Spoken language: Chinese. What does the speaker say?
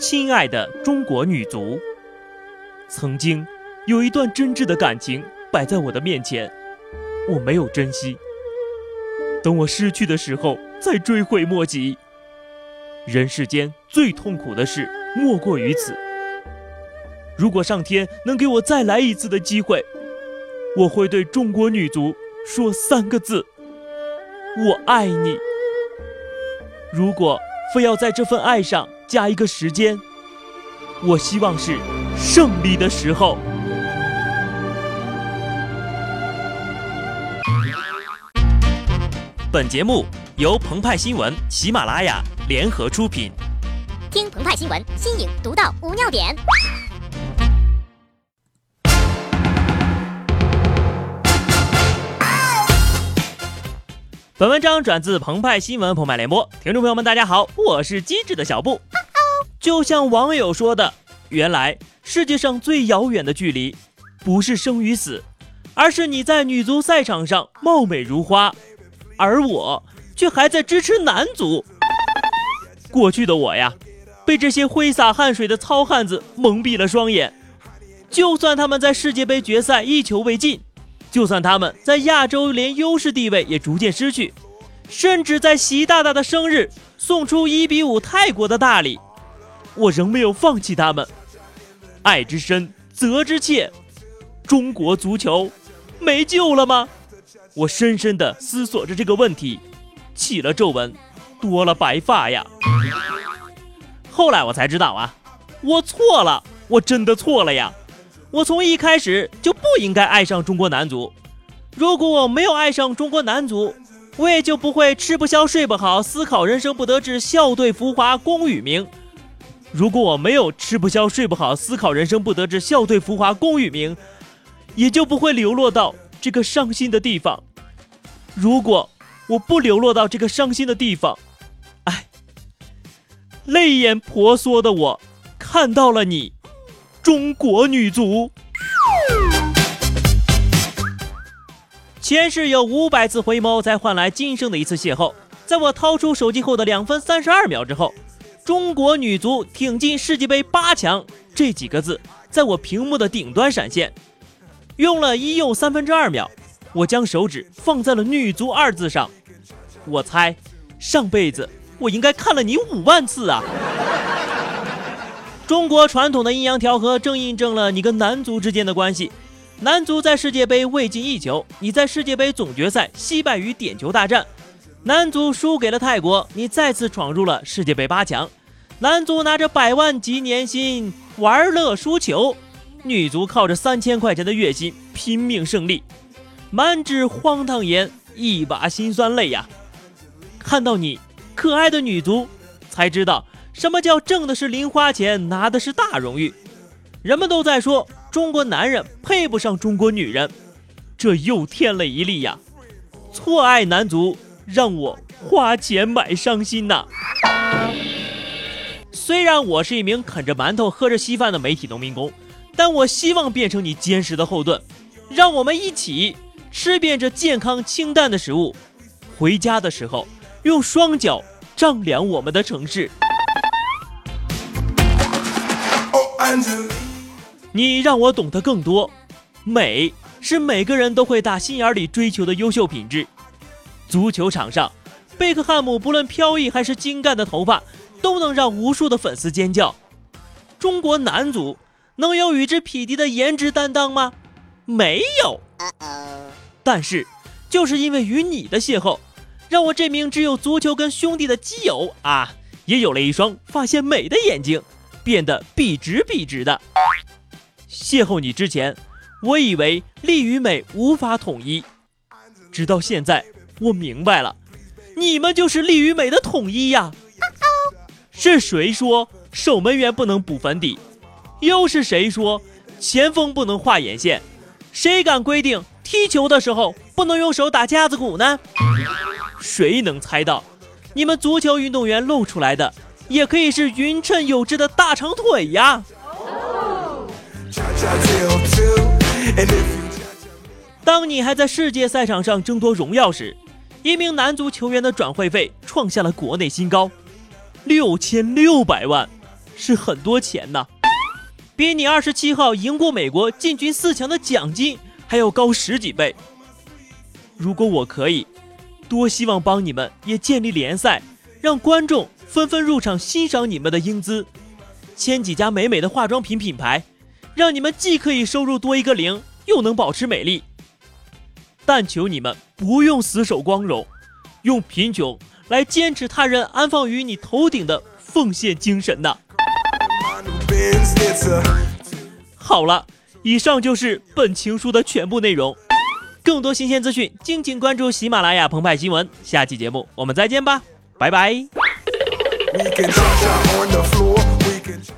亲爱的中国女足，曾经有一段真挚的感情摆在我的面前，我没有珍惜。等我失去的时候，再追悔莫及。人世间最痛苦的事莫过于此。如果上天能给我再来一次的机会，我会对中国女足说三个字：我爱你。如果非要在这份爱上加一个时间，我希望是胜利的时候。本节目由澎湃新闻、喜马拉雅联合出品。听澎湃新闻，新颖独到，无尿点。本文章转自澎湃新闻澎湃联播，听众朋友们，大家好，我是机智的小布。就像网友说的，原来世界上最遥远的距离，不是生与死，而是你在女足赛场上貌美如花，而我却还在支持男足。过去的我呀，被这些挥洒汗水的糙汉子蒙蔽了双眼。就算他们在世界杯决赛一球未进。就算他们在亚洲连优势地位也逐渐失去，甚至在习大大的生日送出一比五泰国的大礼，我仍没有放弃他们。爱之深，责之切。中国足球没救了吗？我深深地思索着这个问题，起了皱纹，多了白发呀。后来我才知道啊，我错了，我真的错了呀。我从一开始就不应该爱上中国男足。如果我没有爱上中国男足，我也就不会吃不消、睡不好、思考人生不得志、笑对浮华、功与名。如果我没有吃不消、睡不好、思考人生不得志、笑对浮华、功与名，也就不会流落到这个伤心的地方。如果我不流落到这个伤心的地方，哎，泪眼婆娑的我看到了你。中国女足，前世有五百次回眸，才换来今生的一次邂逅。在我掏出手机后的两分三十二秒之后，“中国女足挺进世界杯八强”这几个字在我屏幕的顶端闪现。用了一又三分之二秒，我将手指放在了“女足”二字上。我猜，上辈子我应该看了你五万次啊！中国传统的阴阳调和，正印证了你跟男足之间的关系。男足在世界杯未进一球，你在世界杯总决赛惜败于点球大战。男足输给了泰国，你再次闯入了世界杯八强。男足拿着百万级年薪玩乐输球，女足靠着三千块钱的月薪拼命胜利。满纸荒唐言，一把辛酸泪呀！看到你可爱的女足，才知道。什么叫挣的是零花钱，拿的是大荣誉？人们都在说中国男人配不上中国女人，这又添了一例呀！错爱男足，让我花钱买伤心呐！虽然我是一名啃着馒头喝着稀饭的媒体农民工，但我希望变成你坚实的后盾，让我们一起吃遍这健康清淡的食物，回家的时候用双脚丈量我们的城市。你让我懂得更多，美是每个人都会打心眼里追求的优秀品质。足球场上，贝克汉姆不论飘逸还是精干的头发，都能让无数的粉丝尖叫。中国男足能有与之匹敌的颜值担当吗？没有。但是，就是因为与你的邂逅，让我这名只有足球跟兄弟的基友啊，也有了一双发现美的眼睛。变得笔直笔直的。邂逅你之前，我以为力与美无法统一，直到现在我明白了，你们就是力与美的统一呀！是谁说守门员不能补粉底？又是谁说前锋不能画眼线？谁敢规定踢球的时候不能用手打架子鼓呢？谁能猜到你们足球运动员露出来的？也可以是匀称有致的大长腿呀！当你还在世界赛场上争夺荣耀时，一名男足球员的转会费创下了国内新高，六千六百万，是很多钱呐，比你二十七号赢过美国进军四强的奖金还要高十几倍。如果我可以，多希望帮你们也建立联赛，让观众纷纷入场欣赏你们的英姿，签几家美美的化妆品品牌，让你们既可以收入多一个零，又能保持美丽。但求你们不用死守光荣，用贫穷来坚持他人安放于你头顶的奉献精神呐！好了，以上就是本情书的全部内容。更多新鲜资讯，敬请关注喜马拉雅澎湃新闻。下期节目我们再见吧，拜拜。We can cha cha on the floor. We can.